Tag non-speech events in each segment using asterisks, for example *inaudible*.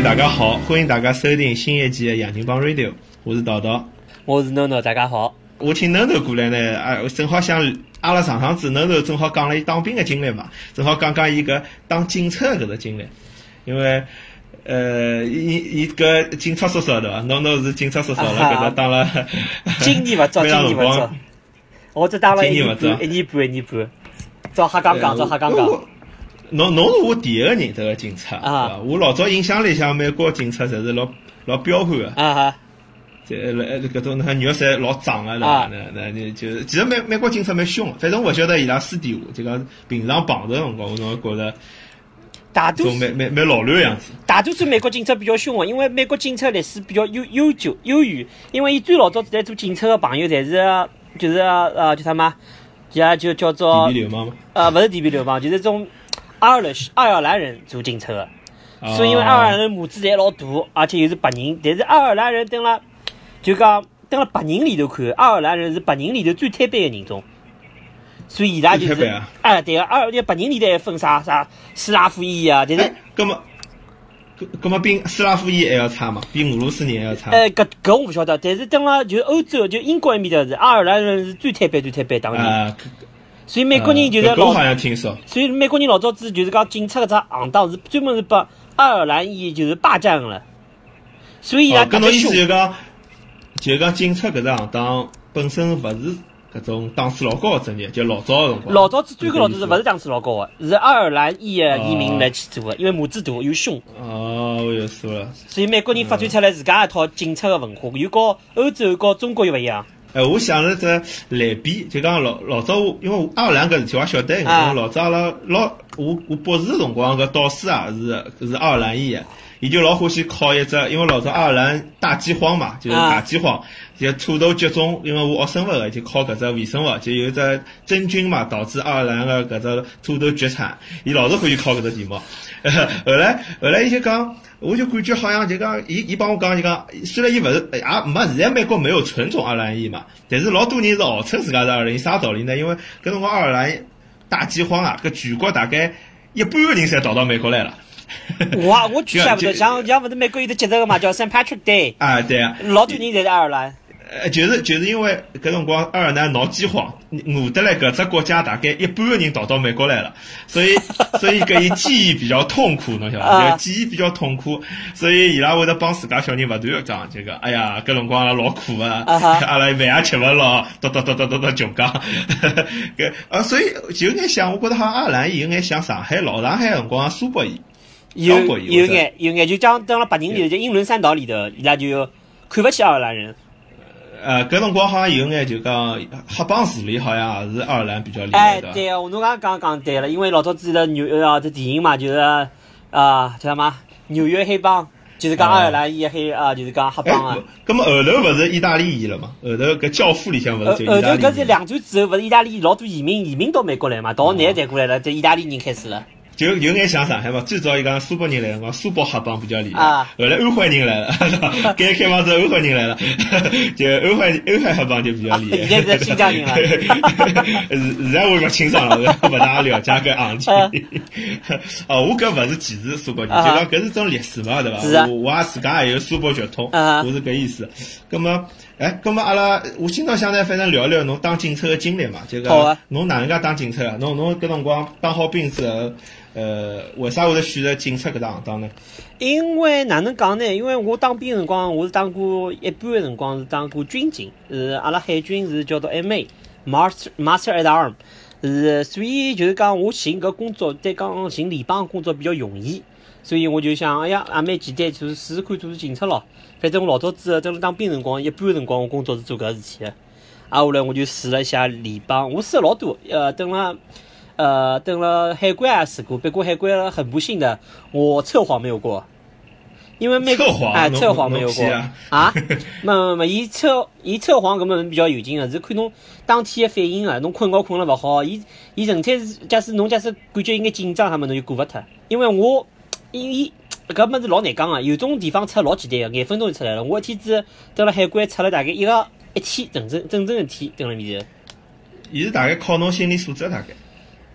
友大家好，欢迎大家收听新一期的《杨金帮 Radio》，我是叨叨，我是 NONO，大家好。我请 NONO 过来呢，啊，正好想阿拉上趟子 NONO 正好讲了伊当兵的经历嘛，正好讲讲伊个当警察搿个经历，因为呃，伊伊搿警察叔叔对伐？NONO 是警察叔叔了，搿搭当了今年勿早，今年勿早，我只当了一年半，一年半，一年半。早哈刚刚，早哈刚刚。侬侬是我第一个认得个警察啊！我老早印象里向美国警察侪是老老彪悍个啊！这来搿种那肉侪老壮个啦，那那那就其实美美国警察蛮凶，反正我晓得伊拉私底下就讲平常碰头辰光，我总觉着大多数蛮蛮蛮老卵样子。大多数美国警察比较凶个，因为美国警察历史比较悠悠久悠远，因为伊最老早在做警察个朋友侪是就是呃叫啥嘛，就就叫做地痞流氓吗？呃，勿是地痞流氓，就是种。爱尔兰爱尔兰人做警察的，所以因为爱尔兰人母子侪老大，而且又是白人，但是爱尔兰人等了就讲等了白人里头看，爱尔兰人是白人里头最坦白的人种，所以伊拉就是哎对个，爱尔兰白人里头还分啥啥斯拉夫裔啊，但是搿么搿搿么比斯拉夫裔还要差嘛？比俄罗斯人还要差？哎，搿搿我勿晓得，但是等了就欧洲就英国埃面搭是爱尔兰人是最特别最特别当然。所以美国人就是老，好像听说。所以美国人老早子就是讲警察搿只行当是专门是把爱尔兰裔就是霸占了。所以啊，搿侬意思就讲，就讲警察搿只行当本身勿是搿种档次老高个职业，就老早个辰光。老早子最高老早是勿是档次老高个，是爱尔兰裔个移民来去做个，因为母子大又凶。哦，我又说了。所以美国人发展出来自家一套警察个文化，又和欧洲、和中国又勿一样。哎，我想了只类比，就讲老老早我，因为爱尔兰搿事体我也晓得，因为老早阿拉老我我博士辰光搿导师啊是是爱尔兰裔的，伊就老欢喜考一只，因为老早爱尔兰大饥荒嘛，就是大饥荒，就土豆绝种，因为我学生物的就考搿只微生物，就有只真菌嘛，导致爱尔兰个搿只土豆绝产，伊老是欢喜考搿只题目，*laughs* 后来后来伊就讲。我就感觉好像就讲，伊伊帮我讲就讲，虽然伊勿是也没现在美国没有纯种爱尔兰裔嘛，但是老多人是号称自家是爱尔兰，啥道理呢？因为搿辰光爱尔兰大饥荒啊，搿全国大概一半个人侪逃到美国来了。*laughs* 哇，我居然勿得，像像勿是美国有的节日个嘛，叫 Saint Patrick Day。啊，对啊。老多人侪是爱尔兰。呃，就是就是因为搿辰光爱尔兰闹饥荒，饿得来搿只国家大概一半个人逃到美国来了，所以所以搿伊记忆比较痛苦，侬晓得？伐 *laughs* 记忆比较痛苦，所以伊拉会得帮自家小人勿断讲这个，哎呀，搿辰光阿拉老苦啊，阿拉饭也吃勿牢，叨叨叨叨叨叨穷讲，*laughs* 搿啊，所以就有眼想，我觉得好像爱尔兰有眼像上海老上海辰光苏北伊，有有眼有眼就讲等了白人里头，就英伦三岛里头，伊拉就看勿起爱尔兰人。呃，搿辰光好像有眼就讲黑帮势力，好像也是爱尔兰比较厉害的。哎，对啊，我侬刚刚讲对了，因为老早子的纽呃这电影嘛，就是啊叫什么纽约黑帮，就是讲爱尔兰裔黑啊，就是讲黑帮啊。搿么后头勿是意大利裔了嘛？后头搿教父里向勿是就？后头搿是两战之后，勿是意大利老多移民移民到美国来嘛？到南才过来了，这意大利人开始了。就有眼像上海嘛，最早伊讲苏北人来辰光，苏北黑帮比较厉害。后来安徽人来了，*laughs* 改革开放之后安徽人来了，*laughs* 就安徽安徽黑帮就比较厉害。现在是新疆人了。*laughs* 是现在我勿清爽了，我勿大了解搿行情。哦，我搿勿是歧视苏北人，就讲搿是种历史嘛，对伐？我我也自家也有苏北血统，我是搿意思。葛么，哎，葛么阿拉，我今朝想呢，反正聊聊侬当警察个经历嘛，就讲侬哪能介当警察啊？侬侬搿辰光当好兵之后。呃，为啥会得选择警察搿只行当呢？因为哪能讲呢？因为我当兵辰光，我是当过一半的辰光是当过军警，是阿拉海军是叫做 M.A.Master Master at Arm，是所以就是讲我寻搿工作，再讲寻联邦工作比较容易，所以我就想，哎呀，也蛮简单，就是试试看做做警察咯。反正我老早子在当兵辰光，一半辰光我工作是做搿事体的，啊，后来我就试了一下联邦，我试了老多，呃，等了。呃，等了海关也试过，不过海关很不幸的，我测谎没有过，因为美测谎哎，测谎没有过啊，没没没，伊测伊测谎搿么比较有劲个，是看侬当天个反应个，侬困觉困了勿好，伊伊纯粹是假使侬假使感觉应该紧张，他们侬就过勿脱，因为我因为搿物事老难讲个，有种地方测老简单个，廿分钟就出来了，我一天子等了海关测了大概一个一天，整整整整一天等了面头，伊是大概靠侬心理素质大概。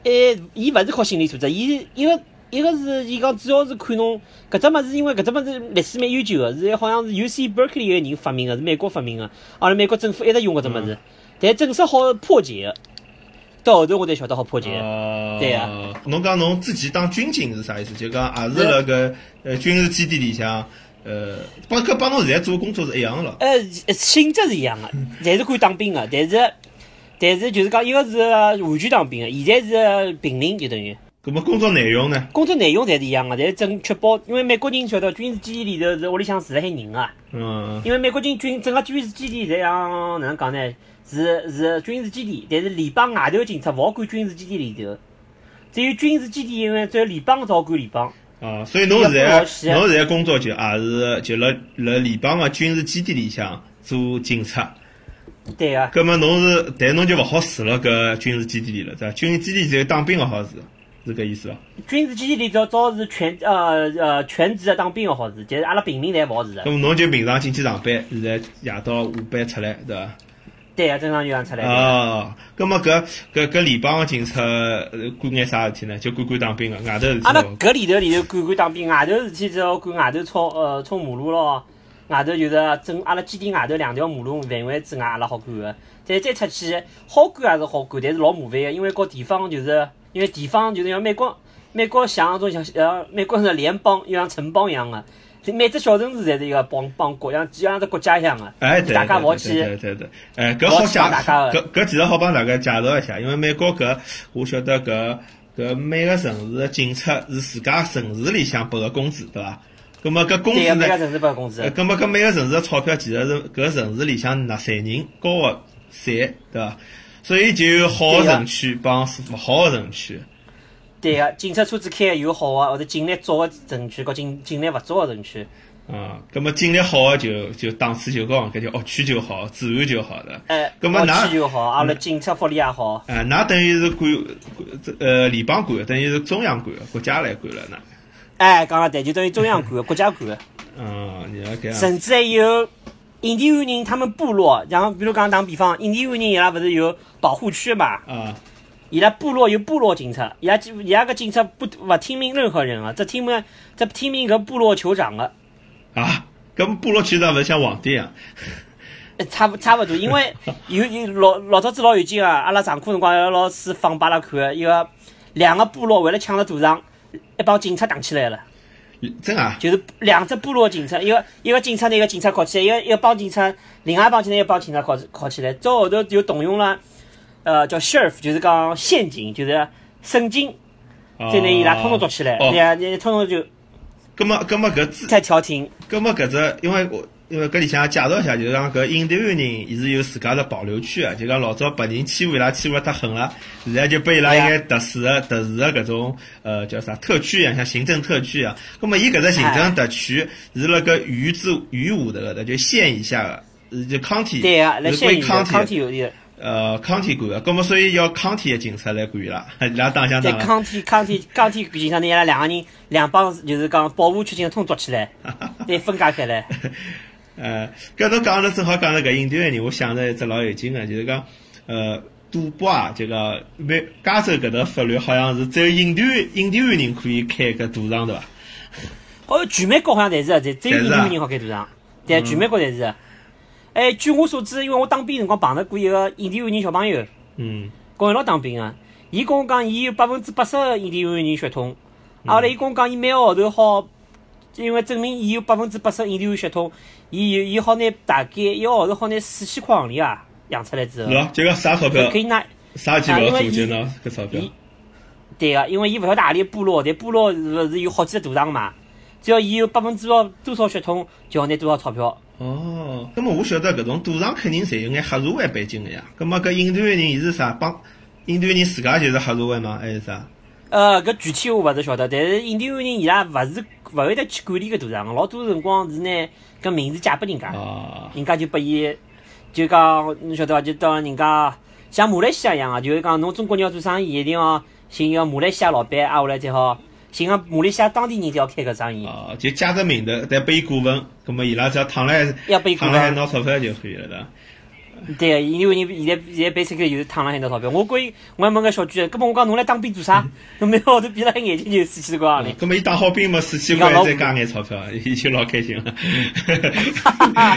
诶，伊勿是靠心理素质，伊一个一个是伊讲主要是看侬搿只物事，因为搿只物事历史蛮悠久个，是好像是 U C Berkeley 一个人发明个，是美国发明个，阿拉美国政府一直用搿只物事，但正式好破解个，到后头我才晓得好破解对啊。侬讲侬自己当军警是啥意思？就讲也是辣搿呃军事基地里向，呃，帮跟帮侬现在做工作是一样个咯。呃，性质是一样的，*laughs* 侪是可以当兵的，但是但是就是讲一个是完全当兵的，现在是平民就等于。搿么工作内容呢？工作内容侪是一样个，但是正确保，因为美国人晓得军事基地里头是屋里向住了海人个，嗯，因为美国人军整个军事基地侪像哪能讲呢？是是军事基地，但是联邦外头警察勿好管军事基地里头，只有军事基地因为只有联邦才好管联邦。啊，所以侬现在侬现在工作就也是就辣辣联邦个军事基地里向做警察。对个。搿么侬是，但侬就勿好住辣搿军事基地里了，对伐？军事基地只有当兵个好住。是搿意思伐？军事基地里头早是全呃呃全职的当兵个好事，就是阿拉平民侪勿好事个。咾么侬就平常进去上班，现在夜到下班出来，对伐？对啊，正常就样出来。哦，葛么搿搿搿联邦个警察管眼啥事体呢？就管管当兵个，外头事体。阿拉搿里头里头管管当兵，外头事体只要管外头冲呃冲马路咯，外头就是整阿拉基地外头两条马路范围之外，阿拉好管个。再再出去，好管也是好管，但是老麻烦个，因为各地方就是。因为地方就是像美国，美国像那种像像美国是联邦，又像城邦一样的，每只小城市侪是一个邦邦国，像就像只国家一样的。哎，对大家勿去对对对。哎，搿好讲，搿搿其实好帮大家介绍一下，因为美国搿我晓得搿搿每个城市的警察是自家城市里向拨个工资，对伐？搿么搿工资呢？每个城市拨工资。搿么搿每个城市的钞票其实是搿城市里向纳税人交个税，对伐？所以就有好的城区帮勿好的城区。对个，警察车子开有好个，或者警力足个城区，和警警力勿足个城区。嗯，葛么警力好个就就档次就高，搿叫学区就好，治安就好了。哎，葛么学区就好，阿拉警察福利也好。哎，那等于是管呃联邦管，等于是中央管，国家来管了呢。哎，讲了对，就等于中央管，国家管。嗯，*laughs* 你要搿样。甚至还有。印第安人他们部落，然后比如讲打比方，印第安人伊拉勿是有保护区嘛？啊，伊拉部落有部落警察，伊拉伊拉个警察不勿听命任何人啊，只听命只听命搿部落酋长个。啊，搿部落酋长勿是像皇帝啊？差不差不多，因为 *laughs* 有有老老早子老有劲啊，阿拉上课辰光老师放拨阿拉看，一个两个部落为了抢个赌场，一帮警察打起来了。真啊！就是两只部落警察，一个一个警察，一个警察铐起来，一个一个帮警察，另外一帮警察，一帮警察铐铐起来。最后头就动用了，呃，叫 sheriff，就是讲县警，就是省警，再拿伊拉统统抓起来，对啊，你统统就。那么那么搿只。才调停。那么搿只，因为我。因为搿里向介绍一下，就是讲搿印第安人，伊是有自家的保留区啊，就讲老早白人欺负伊拉欺负了太狠了，现在就拨伊拉一眼特殊的、特殊的搿种呃叫啥特区一样，像行政特区啊。葛末伊搿只行政特区是辣搿鱼之鱼五的就县以下的，是就 county，对啊，来县以下 county 有的。呃，county 管的，葛末所以要 county 的警察来管伊拉，*laughs* 伊拉当乡长。在 county county county 警察呢，伊拉两个人两帮就是讲保护区警察通捉起来，*laughs* 对分解开来。呃，搿侬讲了正好讲了搿印第安人，我想着一只老有劲个，就是讲，呃，赌博啊，这个美加州搿搭法律好像是只有印第安印第安人可以开搿赌场对伐？哦，全美国好像侪是啊，只只有印第安人好开赌场，对，全美国侪是。哎，据我所知，因为我当兵辰光碰着过一个印第安人小朋友，嗯，跟我一道当兵个，伊跟我讲，伊有百分之八十印第安人血统，后来伊跟我讲，伊每个号头好。因为证明伊有百分之八十印第安血统，伊有伊好拿大概一个号头好拿四千块行钿啊养出来之后，喏，这个啥钞票？可以拿啥租金呢？搿钞票？对个，因为伊勿晓得何里部落，但部落是是有好几个赌场嘛，只要伊有百分之多少血统，就好拿多少钞票。哦，那么我晓得搿种赌场肯定侪有眼黑社会背景个呀。葛末搿印度人伊是啥帮？印度人自家就是黑社会吗？还是啥？呃，搿具体我勿是晓得，但是印第安人伊拉勿是勿会得去管理搿赌场，老多辰光是拿搿名字借拨人家，人家就拨伊，就讲侬晓得伐？就当人家像马来西亚一样啊，就是讲侬中国人要做生意，一定要寻一个马来西亚老板，挨下来才好，寻个马来西亚当地人才要开搿生意。哦，就借个名头，再拨伊股份，葛末伊拉只要躺来，要拨伊躺来拿钞票就可以了，对伐？*laughs* 对，因为人现在现在 basically 就是躺了很多钞票。我关我还问个小句，根本我讲侬来当兵做啥？侬每号头闭了黑眼睛就死气光里。根本伊当好兵嘛，四千块再加眼钞票，*laughs* 伊就老开心了。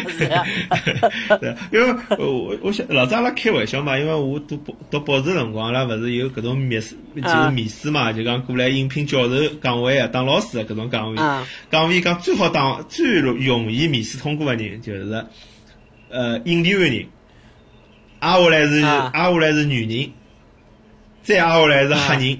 是啊，*laughs* 对，因为我我想老早阿拉开玩笑嘛，因为我读博读博士辰光，阿拉勿是有搿种面试，就是面试嘛，就讲过来应聘教授岗位啊，当老师搿种岗位，岗位讲最好当最容易面试通过个人就是。呃，印第安人，挨下来是挨下来是女人，再挨下来是黑人，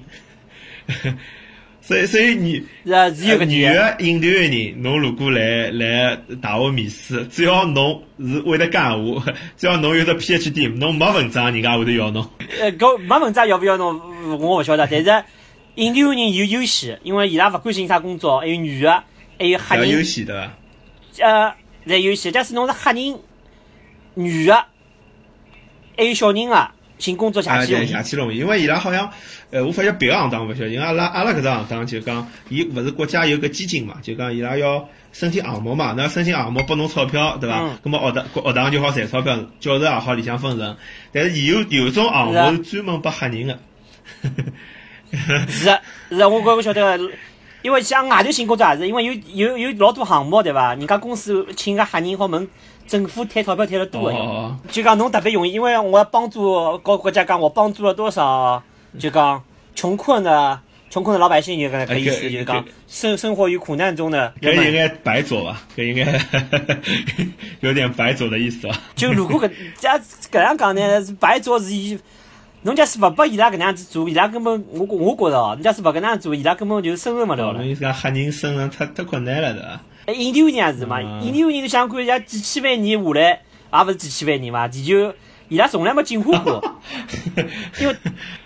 *laughs* 所以所以女女的印第安人，侬如果来来大学面试，只要侬是会得讲话，只要侬有得 PhD，侬没文章，人家会得要侬。呃，搿没文章要勿要侬？我勿晓得，但是印第安人有优势，因为伊拉勿关心啥工作，还有女的，还有黑人。有优势对伐？呃，在优势，假使侬是黑人。女的，还有小人啊，寻工作下去容易。下去容易，因为伊拉好像，呃，我发现别个行当勿晓得，因为阿拉阿拉搿只行当就讲，伊勿是国家有个基金嘛，就讲伊拉要申请项目嘛，那申请项目拨侬钞票，对伐？嗯。咁么学堂学堂就好赚钞票，教授也好里向分成。但是有有种项目是专门拨黑人的。是啊，是啊，我我我晓得，因为像外头寻工作也是，因为有有有老多项目，对伐？人家公司请个黑人好问。政府贴钞票贴了多的，就讲侬特别容易，因为我要帮助国国家讲，我帮助了多少，就讲穷困的穷困的老百姓，就搿个意思，就是讲生生活于苦难中的。搿应该白做吧？搿应该 *laughs* 有点白做的意思吧？就如果搿假搿样讲呢，白做是以，侬假是勿拨伊拉搿能样子做，伊拉根本我我觉着哦，侬假是勿搿能样做，伊拉根本就生存勿了了。侬讲黑人生存太太困难了，对伐？印第安人也是嘛，印第安人想看，像几千万年下来，也勿是几千万年嘛，地球伊拉从来没进化过，*laughs* 因为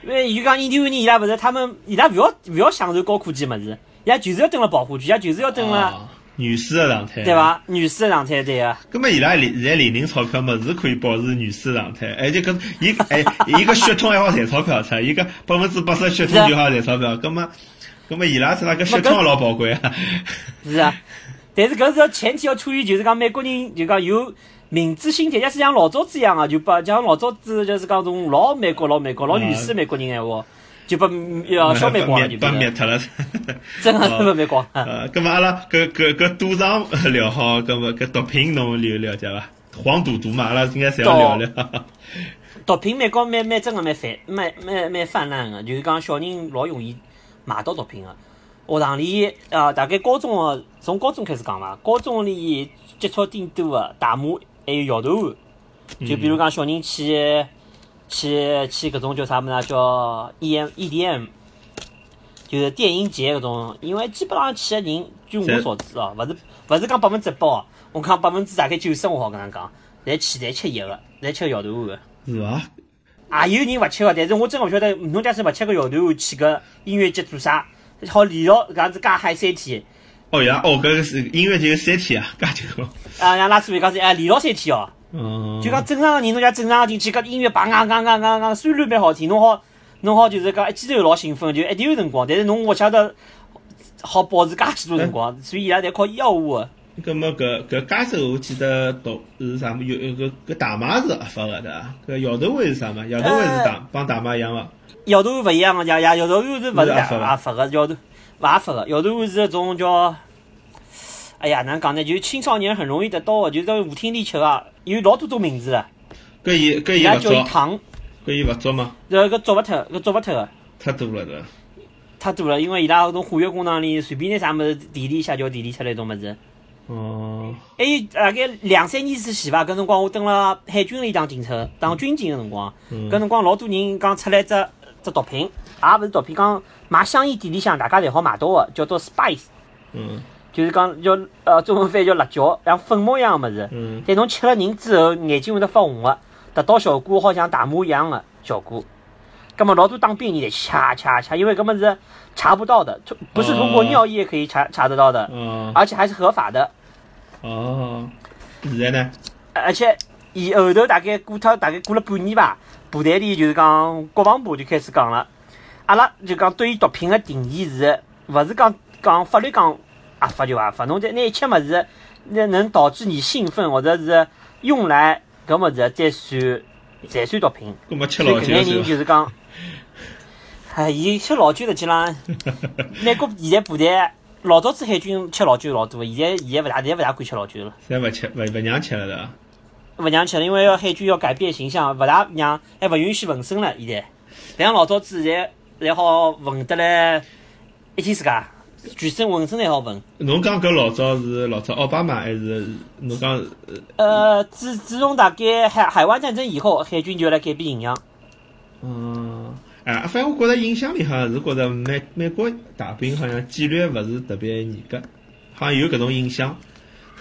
因为就讲印第安人伊拉勿是他们，伊拉勿要勿要享受高科技物事，伊拉就是要蹲辣保护区，伊拉就是要蹲辣原始的状态，对伐？原始的状态对个。根本伊拉现在零零钞票么是可以保持原始状态，而且搿伊 *laughs* 哎一个血统还好赚钞票，出一个百分之八十血统就好赚钞票，根本根本伊拉是那个血统老宝贵啊。*laughs* 是啊。但是搿是要前提要处于就是讲美国人就讲有民主心态，假使像老早子一样个，就把像老早子就是讲种老美国老美国老原始美国人闲话，就把要消 *laughs* 灭光了，就把灭脱了。真个是灭光。呃，搿么阿拉搿搿搿赌场聊好，搿么搿毒品侬了了解伐？黄赌毒嘛，阿拉应该侪要聊聊。*laughs* 毒品蛮高蛮蛮真个蛮泛蛮蛮蛮泛滥个，就是讲小人老容易买到毒品个。学堂里，呃，大概高中个，从高中开始讲伐。高中里接触顶多个大麻，还有摇头丸。就比如讲，小人去去去搿种叫啥物事叫 E M E D M，就是电音节搿种。因为基本上去个人，据我所知哦，勿是勿是讲百分之百哦，我讲百分之大概九十我好搿能讲，侪去侪吃药个，侪吃摇头丸个。是伐？也有人勿吃个，但是我真个勿晓得，侬假使勿吃个摇头丸去个音乐节做啥？好连牢搿样子加嗨三天。哦呀，哦，搿个是音乐节三天啊，加久。啊，像拉斯维加斯哎，连牢三天哦。嗯。就讲正常个人，侬讲正常进去，搿音乐叭叭叭叭叭叭，虽然蛮好听，侬好，侬好就是讲一记头老兴奋，就一点有辰光，但是侬勿晓得好保持介许多辰光，所以伊拉侪靠药物个。搿么搿搿加州我记得读是啥么？有搿搿大麻是合法个对伐？搿摇头丸是啥么？摇头丸是大帮大麻一样伐？摇头丸勿一样个，呀呀，摇头丸是勿是合法个？摇头勿合法个，摇头丸是一种叫，哎呀，哪能讲呢？就是青少年很容易得到个，就是舞厅里吃个，有老多种名字个。搿伊搿伊勿做？搿伊勿做吗？搿搿做勿脱，搿做勿脱个。太多了，对太多了，因为伊拉搿种化学工厂里随便拿啥物事提炼一下就提炼出来一种物事。哦。还有大概两三年之前伐？搿辰光我蹲辣海军里当警察，当军警个辰光，搿辰光老多人讲出来只。只毒品，也勿是毒品，讲买香烟店里向大家侪好买到个，叫做 spice，嗯，就是讲叫呃中文翻译叫辣椒，像粉末一样个物事，嗯，但侬吃了人之后，眼睛会得发红个，达到效果好像大麻一样个效果。葛末老多当兵人侪掐掐掐，因为搿么是查不到的，不是通过尿液可以查查得到的，嗯，而且还是合法的。哦，现在呢？而且以后头大概过脱大概过了半年吧。部队里就是讲国防部就开始讲了，阿拉就讲对于毒品个定义是，勿是讲讲法律讲合法就合法，侬在拿一切物事，那能导致你兴奋或者是用来搿么子再算再算毒品。搿么吃老酒所以搿眼人就是讲，*laughs* 哎，伊吃老酒实际上，美国现在部队老早子海军吃老酒老多，现在现在勿大，现在勿大敢吃老酒了，侪勿吃，勿勿让吃了对伐？勿让吃了，因为要海军要改变形象，勿大让，还勿允许纹身了。现在，勿像老早子现在侪好纹得来一天自家，全身纹身侪好纹。侬讲搿老早是老早奥巴马还是侬讲呃呃，自自从大概海海湾战争以后，海军就来改变形象。嗯，哎，反正我觉着印象里好像是觉着美美国大兵好像纪律勿是特别严格，好像有搿种印象。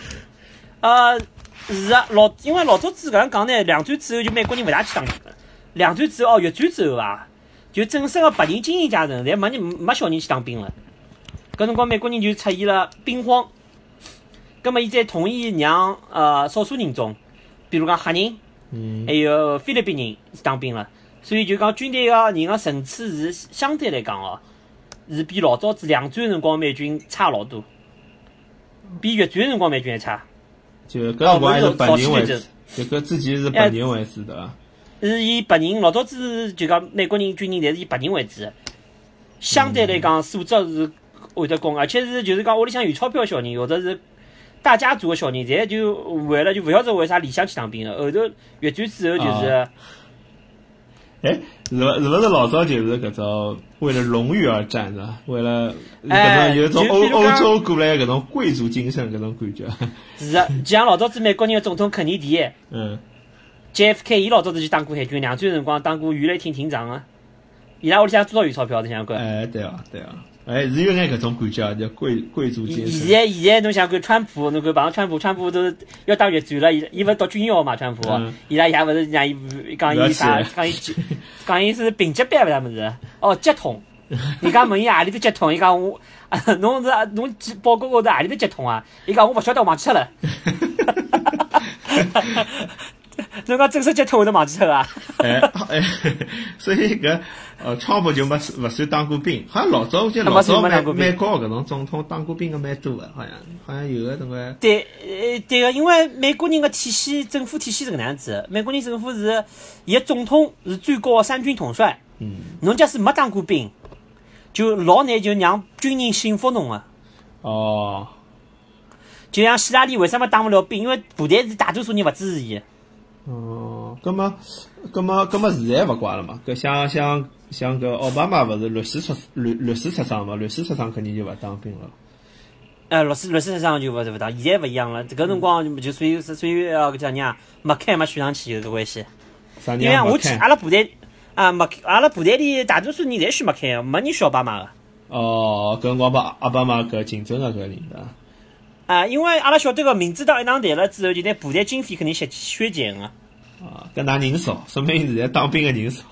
*laughs* 呃，是啊，老因为老早子搿样讲呢，两战之后就美国人勿大去当兵了。两战之后哦，越战之后伐，就正式个白人精英阶层，侪没人没小人去当兵了。搿辰光美国人就出现了兵荒，葛末伊再同意让呃少数人种，比如讲黑人，嗯还有菲律宾人当兵了。所以就讲军队个人个层次是相对来讲哦，是比老早子两战辰光美军差老多，比越战辰光美军还差。就搿辰光还是白人为主，就搿之前是白人为主对伐？是以白人，老早子就讲美国人军人，侪是以白人为主，相对来讲素质是会得供，而且是就是讲屋里向有钞票的小人，或者是大家族个小人，侪就为了就勿晓得为啥理想去当兵了。后头越战之后就是，啊哎，是勿是勿是老早就是搿种为了荣誉而战是伐？为了搿哎种有种欧欧洲过来搿种贵族精神搿种感觉。是啊，就像老早子美国人个总统肯尼迪嗯，JFK，伊老早子就当过海军，两战辰光当过鱼雷艇艇长啊。伊拉屋里向多少有钞票？你想想看。哎，对啊，对啊，哎，是有眼搿种感觉啊，叫贵贵族精神。现在现在侬想看川普，侬看碰上川普，川普都是要打越战了，伊伊勿是读军校嘛？川普嗯，伊拉爷勿是让伊讲伊啥讲伊讲伊是平级班勿啥物事？哦，接统。人家问伊何里头接统，伊讲我，*laughs* 侬是侬记报告高头何里头接统啊？伊讲我勿晓得，忘记脱了。*laughs* 侬讲正式接统我都忘记脱啊？哎 *laughs* 哎，*laughs* 所以搿呃，川普就没勿算当过兵，好像老早我记得老早兵美国搿种总统当过兵个蛮多个，好像好像有个那个对，呃，对个，因为美国人个体系，政府体系是搿能样子的。美国人政府是，伊个总统是最高个三军统帅。嗯，侬假使没当过兵，就老难就让军人信服侬个。哦，就像希拉里为什么当勿了兵？因为部队是大多数人勿支持伊。哦，葛么葛么葛么现在勿怪了嘛？搿像像像搿奥巴马勿是律师出律律师出身嘛？律师出身肯定就勿当兵了。呃，律师律师上就勿是勿当，现在勿一样了。搿辰光就属于属于呃，搿叫啥没开没选上去有搿关系。啥人因为我去阿拉部队啊，没阿拉部队里大多数人侪选没开，没人选奥巴马个。哦，搿辰光把奥巴马搿竞争个搿人对伐？啊，因为阿拉晓得个民主党一 *laughs* 上台了之后，就拿部队经费肯定削削减个。啊，搿㑚人少，说明现在当兵个 *laughs* *laughs* 人少，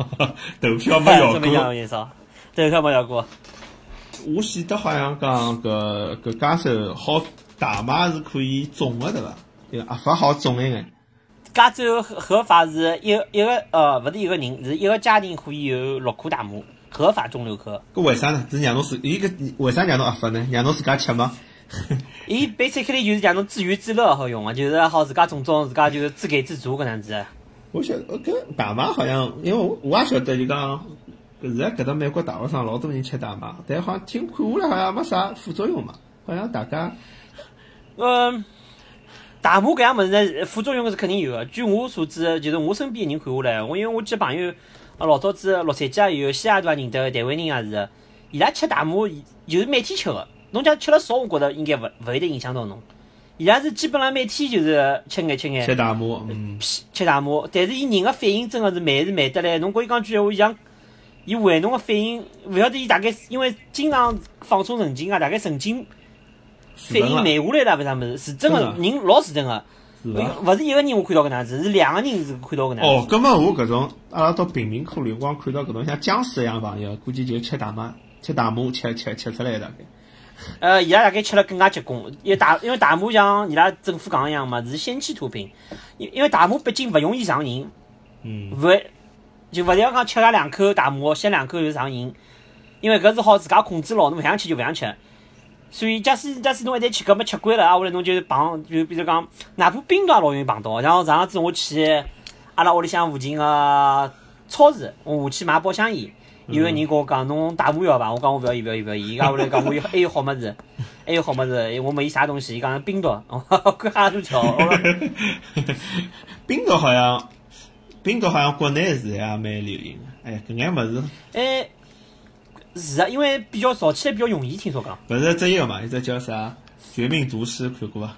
投票没效这么讲果。有少，投，票没效果。我记得好像讲搿搿加州好大麻是可以种个对伐？有合法好种一眼。加州合合法是一个一个呃，勿是一个人，是一个家庭可以有六颗大麻，合法种六颗。搿为啥呢？是让侬自伊搿为啥让侬合法呢？让侬自家吃吗？伊 basically 就是让侬自娱自乐好用个，就是好自家种种，自家就是自给自足搿样子。我晓得搿大麻好像，因为我我也晓得就讲，搿现在搿搭美国大学生老多人吃大麻，但好像听看下来好像没啥副作用嘛，好像大家嗯，大麻搿样物事呢，副作用是肯定有个。据我所知，就是我身边的人看下来，我因为我几个朋友，啊老早子洛杉矶也有，西雅图也认得，台湾人也是，伊拉吃大麻就是每天吃个。侬假如吃了少，我觉着应该勿勿会得影响到侬。伊拉是基本上每天就是吃眼吃眼。吃大麻，嗯，吃大麻，但是伊人个反应真个是慢是慢得来。侬跟伊讲句闲话，伊像伊回侬个反应，勿晓得伊大概因为经常放松神经啊，大概神经反应慢下来了，勿啥物事，是真个人老是真个，是？勿是一个人我看到搿能样子，是两个人是看到搿能样子哦，子。葛末我搿种阿拉到贫民窟里，光看到搿种像僵尸一样朋友，估计就吃大麻，吃大麻吃吃吃出来的大概。呃，伊拉大概吃了更加结棍，因为大因为大麻像伊拉政府讲一样嘛，是先期毒品，因因为大麻毕竟勿容易上瘾，嗯，勿就勿要讲吃个两口大麻，吸两口就上瘾，因为搿是好自家控制牢，侬勿想吃就勿想吃。所以假使假使侬一旦去搿么吃惯了，啊，后来侬就碰就比如讲，哪怕冰也老容易碰到。然后上趟子我去阿拉屋里向附近个超市，我下去买包香烟，有个人跟我讲侬大麻要伐？我讲我勿要伊勿要伊勿要伊，伊讲后来讲我有 *laughs* 还有好物事，还有好物事，我问伊啥东西，伊讲冰毒，*laughs* 我看哈都巧。*laughs* 冰毒好像，冰毒好像国内是也蛮流行个，哎，搿眼物事。哎。是啊，因为比较早起来比较容易，听说讲。勿是只一个嘛，一只叫啥《绝命毒师》，看过伐？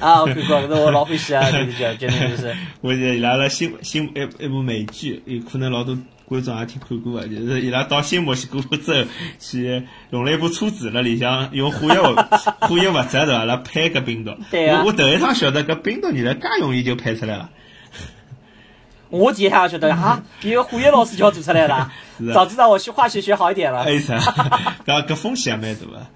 啊，我看过，搿是我老欢喜啊，这个叫《绝命毒师》。我记得伊拉辣新新一一部美剧，有可能老多观众也听看过个，就是 *laughs* 伊拉到新墨西哥州去用了一部车子，辣里向用化学化学物质对伐？*laughs* 来配个冰毒。对啊。我头一趟晓得搿冰毒原来介容易就配出来了。*laughs* 我第一趟晓得哈，一个化学老师就要做出来了。早知道我去化学学好一点了。哎啥？搿搿风险也蛮大个。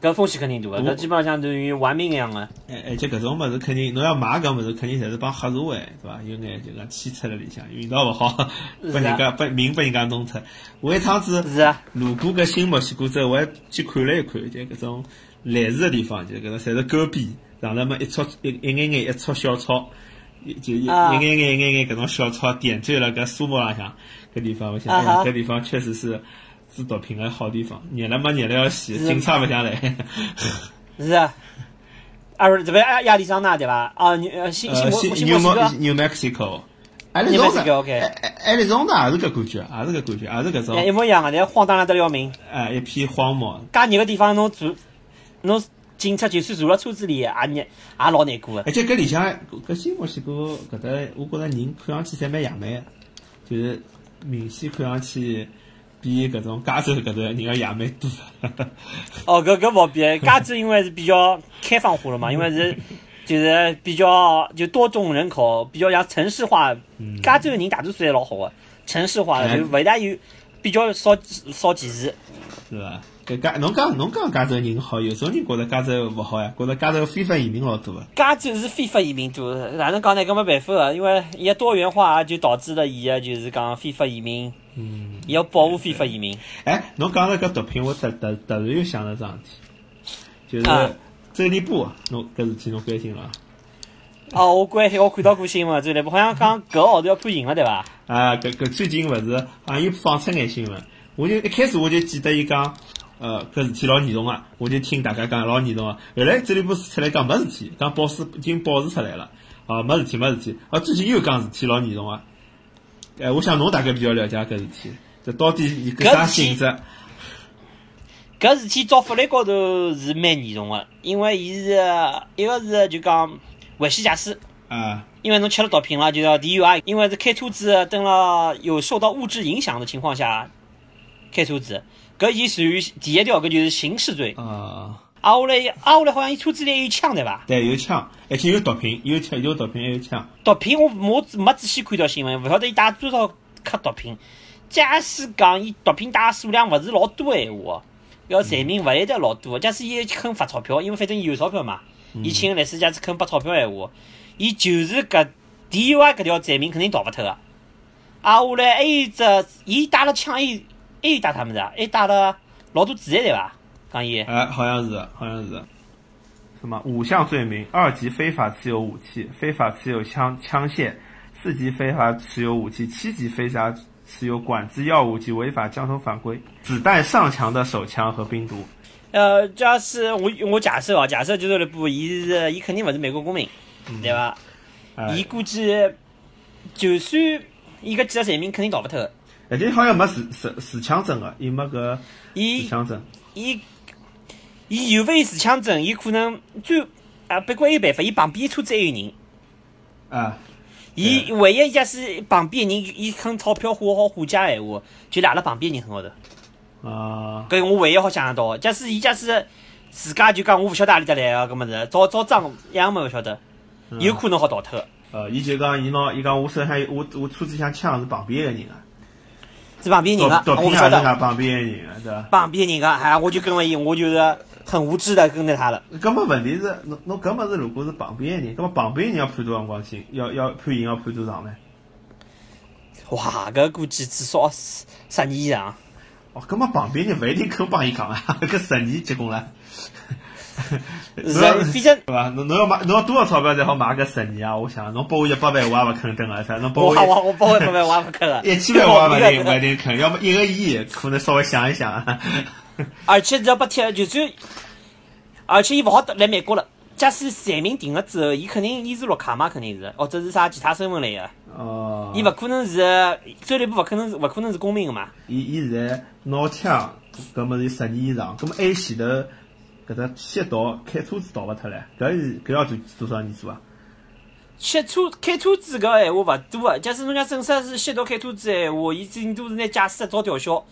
搿风险肯定大个，搿基本上相当于玩命一样个。哎而且搿种物事肯定，侬要买搿物事肯定侪是帮黑社会，对伐？有眼就讲牵扯辣里向，运道勿好，拨 *laughs* 人家拨命拨人家弄脱。我一趟子是啊路过搿新墨西哥州，我还去看了一看，就搿种类似个地方，就搿种侪是沟边，上头么一撮一一眼眼一撮小草。就一眼眼一眼眼搿种小草点缀了搿树木浪向，搿地方我想，搿地方确实是制毒品个好地方。热了嘛热了要死，警察勿想来。是啊，啊不是这边亚亚利桑那对伐？啊，新新新新墨西哥。New Mexico。New Mexico，OK。亚利桑那也是搿感觉，也是搿感觉，也是搿种。一模一样个，但荒唐了得了命。哎，一片荒漠。介热个地方侬住，侬。警察就算坐辣车子里，也热，也老难过个。而且搿里向，搿新墨西哥搿搭，我觉着人看上去侪蛮野蛮个，就是明显看上去比搿种加州搿头人要野蛮多。*laughs* 哦，搿搿勿比，加州因为是比较开放化了嘛，因为是就是比较就多种人口，比较像城市化。加州人大多数侪老好个，城市化就勿大有比较少少歧视，是伐？加侬讲侬讲加州人好，有种人觉着加州勿好呀，觉着加州非法移民老多个。加州是非法移民多，哪能讲呢？搿没办法个，因为伊个多元化就导致了伊个就是讲非法移民。嗯。要保护非法移民。哎，侬讲了搿毒品，我突突突然又想了桩事体，就是周立波，侬搿事体侬关心了？哦，我关心，我看到过新闻，周立波好像讲搿号头要判刑了，对伐？啊，搿搿最近勿是好像又放出眼新闻，我就一开始我就记得伊讲。呃，搿事体老严重个，我就听大家讲老严重个。后来这里不是出来讲没事体，讲保释已经保释出来了，啊，没事体没事体。啊，最近又讲事体老严重个，哎，我想侬大概比较了解搿事体，这到底是搿啥性质？搿事体照法律高头是蛮严重个，因为伊是一个是就讲危险驾驶啊，因为侬吃了毒品了就要 DUI，因为是开车子等了有受到物质影响的情况下开车子。搿伊属于第一条，搿就是刑事罪。啊。啊，下来，啊，下来好像伊车子里有枪对伐？对，有枪，而且有毒品，有枪，有毒品，还有枪。毒品我我没仔细看到新闻，勿晓得伊带多少克毒品。假使讲伊毒品带数量勿是老多闲话，要罪名勿会得老多。假使伊肯发钞票，因为反正伊有钞票嘛，伊请律师，假使肯发钞票闲话，伊就是搿 DUI 搿条罪名肯定逃勿脱个。啊，下来还有只，伊带了枪，伊。还有打他们的，还打了老多子弹对吧？刚一哎，好像是，好像是。什么五项罪名：二级非法持有武器，非法持有枪枪械；四级非法持有武器，七级非法持有管制药物及违法交通法规。子弹上墙的手枪和冰毒。呃，主要是我我假设啊，假设就是不，伊是伊肯定勿是美国公民，对吧？伊估计就算伊个几个罪名肯定逃勿脱。而且好像没持持持枪证个，伊没个持枪证。伊伊有勿有持枪证，伊可能最啊，不过有办法，伊旁边车子还有人。啊。伊唯一假使旁边人，伊肯钞票花好花家闲话，就赖辣旁边人身高头。啊。搿我唯一好想得到，假使伊假使自家就讲我勿晓得哪里搭来个搿么子，找找账样么勿晓得，有可能好逃脱。呃，伊就讲伊拿伊讲我手上有我我车子像枪是旁边一个人啊。是旁边人个，我不晓得。旁边人个，对伐？旁边人个，哎，我就跟了伊，我就是很无知的跟着他了。搿么问题是，侬侬搿么是如果是旁边人，搿么旁边人要判多少光刑？要要判刑要判多长呢？哇，搿估计至少十十年以上。哦，搿么旁边人勿一定肯帮伊讲啊，搿十年结棍了。*laughs* 是，反正对伐？侬侬要买，侬要多少钞票才好买个十年啊？我想，侬拨我一百万，我也勿肯等啊！啥？侬拨我我我我拨我一百万，我也勿肯啊！一千万我也勿一定勿一定肯，要么一个亿，可能稍微想一想。*laughs* 而且只要不贴，就算，而且伊勿好来美国了。假使罪名定了之后，伊肯定伊是绿卡嘛，肯定是，或者是啥其他身份来个。哦。伊勿可能是州立部，勿可能是勿可能是公民个嘛。伊伊现在拿枪，搿么是十年以上，搿么还前头搿只吸毒开车子逃勿脱唻？搿是搿要做多少年做啊？吸车开车子搿闲话勿多个，假使侬讲正式是吸毒开车子闲话，伊顶多是拿驾驶执照吊销，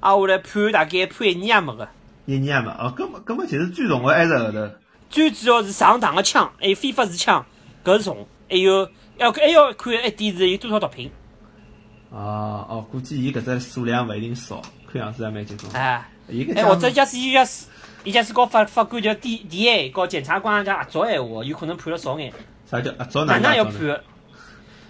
啊，下来判大概判一年也没个。一年也没哦，搿么搿么就是最重个还是后头。最主要是上膛个枪，还有非法持枪，搿是重。还有要还要看一点是有多少毒品。哦哦，估计伊搿只数量勿一定少，看样子也蛮结棍。哎，伊哎，或者假使伊假使伊假使告法法官叫 D D A，告检察官叫合作闲话，有可能判了少眼。啥叫合作哪能要判？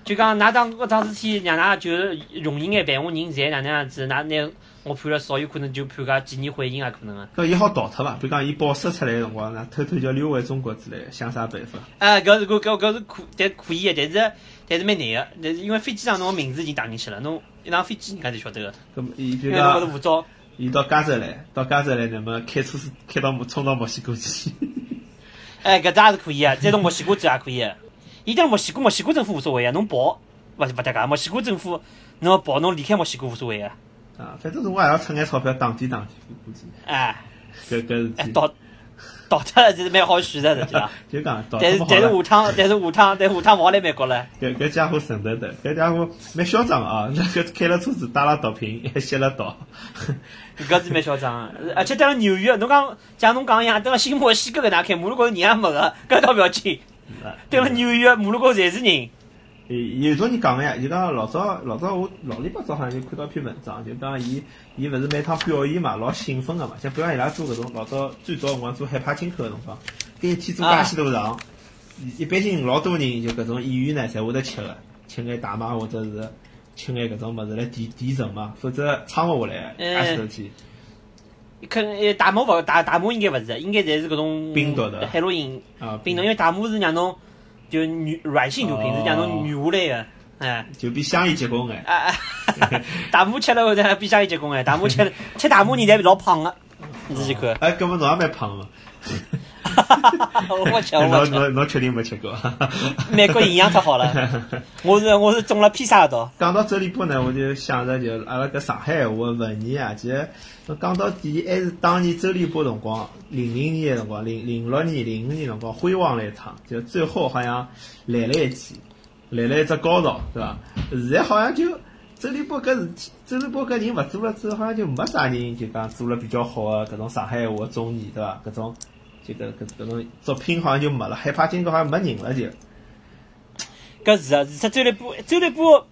就讲㑚当搿桩事体让㑚就是容易眼办，我人侪哪能样子，㑚拿我判了少，有可能就判个几年缓刑也可能啊。搿伊好逃脱伐？比如讲伊保释出来个辰光，那偷偷叫溜回中国之类，想啥办法？哎，搿是搿搿搿是可，但可以个，但是但是蛮难个，但是因为飞机上侬名字已经打进去了，侬一上飞机人家就晓得个。搿么伊就讲，是护照，伊到加州来，到加州来，那么开车子开到冲到墨西哥去。*laughs* 哎，搿只也是可以啊，再到墨西哥去也可以。伊到墨西哥，墨西哥政府无所谓啊，侬跑。勿勿搭界，墨西哥政府侬要跑，侬离开墨西哥无所谓啊。啊，反正我也要出眼钞票打点打点，估计。哎，搿搿是。倒 *laughs* 倒脱 *laughs* 了，就是蛮好选的，实际上。就讲，但是但是下趟，但是下趟，但下趟勿好来美国了。搿搿家伙神得的，搿家伙蛮嚣张啊！*laughs* 那个开了车子，带了毒品，还吸了毒。搿是蛮嚣张，而且到了纽约，侬讲像侬讲一样，到了新墨西哥搿能开，马路高头人也没个，搿倒勿要紧。到了纽约，马路高头侪是人。有种人讲个呀，就讲老早老早我老里八早好像就看到篇文章，就讲伊伊勿是每趟表演嘛，老兴奋个嘛，像比方伊拉做搿种老早最早辰光做海派金口个辰光，搿一天做介许多场，一般性老多人就搿种演员呢，侪会得吃个，吃眼大麻或者是吃眼搿种物事来提提神嘛，否则撑勿下来，介许多天。可能大麻勿大大麻应该勿是，应该侪是搿种冰毒的海洛因啊，冰毒，因为大麻是让侬。就女软性毒品是讲种女下来个，哎，就比香烟结棍哎。哎哎，大麻吃了后头比香烟结棍哎，大麻吃吃大麻人侪老胖个，你自己看。哎，搿么侬也蛮胖个。*laughs* 我吃我吃。侬侬侬确定没吃过？美国营养太好了，*laughs* 我是我是中了披萨刀。讲到周立波呢，我就想着就阿拉搿上海话文艺啊，其实讲到底还是当年周立波辰光，零零年个辰光，零零六年、零五年辰光辉煌了一趟，就最后好像来了一记，来了一只高潮，对伐？现在好像就周立波搿事体，周立波搿人勿做了之后，好像就没啥人就讲做了比较好个搿种上海话综艺，对伐？搿种。这个搿搿种作品好像就没了，害怕今朝好像没人了就。搿是啊，是实周立波，周立波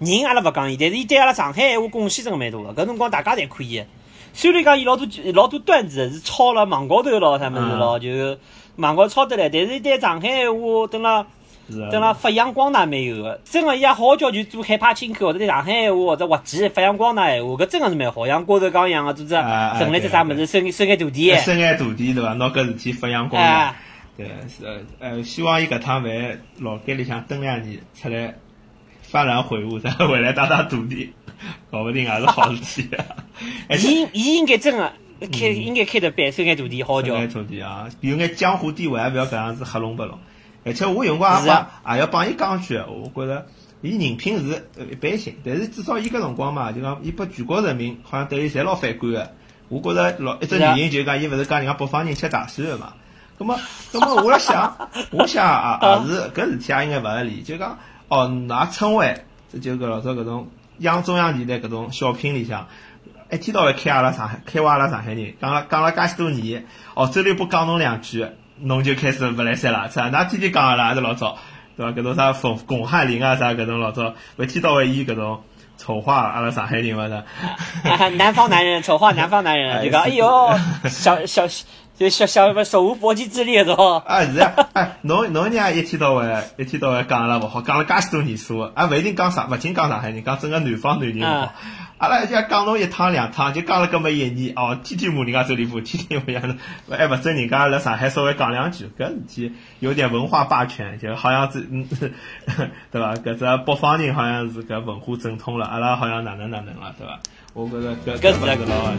人阿拉勿讲伊，但是伊对阿拉上海闲话贡献真个蛮大个。搿辰光大家侪可以。虽然讲伊老多老多段子是抄了网高头咯，啥物事咯，就网高抄得来，但是伊对上海闲话等了。等了发扬光大没有个，真个伊也好叫就做海派亲口或者在上海话或者滑稽发扬光大闲话，搿真个是蛮好。像郭德纲一样个，做只成立只啥物事，收收眼徒弟。收眼徒弟对伐？拿搿事体发扬光大。对，是呃，希望伊搿趟饭老街里向蹲两年，出来幡然悔悟，再回来带带徒弟，*laughs* 搞不定也是好事体。*laughs* 伊伊应该真个开，应该开的班收眼徒弟，好叫。收眼徒弟啊，有眼江湖地位，也勿要搿样子黑龙白龙。而且我有辰光也帮也要帮伊讲句，我觉着伊人品是一般性，但是至少伊搿辰光嘛，就讲伊拨全国人民好像对伊侪老反感个。我觉着老一只原因就是讲伊勿是讲人家北方人吃大蒜个嘛。咁么，咁么我辣想，*laughs* 我想也也是搿事体也应该勿合理，就讲哦，㑚春晚这就搿老早搿种央中央电台搿种小品里向，一天到晚开阿拉上海，开挖阿拉上海人，讲了讲了介许多年，哦，周立波讲侬两句。侬就开始勿来三了，是吧？㑚天天讲个啦，还是老早，对伐？搿种啥冯巩汉林啊，啥搿种老早，一天到晚以搿种丑化阿拉上海人嘛是？*laughs* 南方男人丑化南方男人，就 *laughs* 讲哎哟，小小就想想么手无缚鸡之力是吧？啊是啊，哎，侬侬娘一天到晚一天到晚讲阿拉勿好，讲了介许多年数，啊勿一定讲上，勿仅讲上海人，讲整个南方男人勿好。阿拉就讲侬一趟两趟，就讲了搿么一年哦，天天骂人家周立波，天天骂人家，还勿准人家辣上海稍微讲两句，搿事体有点文化霸权，就好像是嗯，*laughs* 对伐？搿只北方人好像是搿文化正统了，阿拉好像哪能哪能了，对伐？我觉着搿搿是老。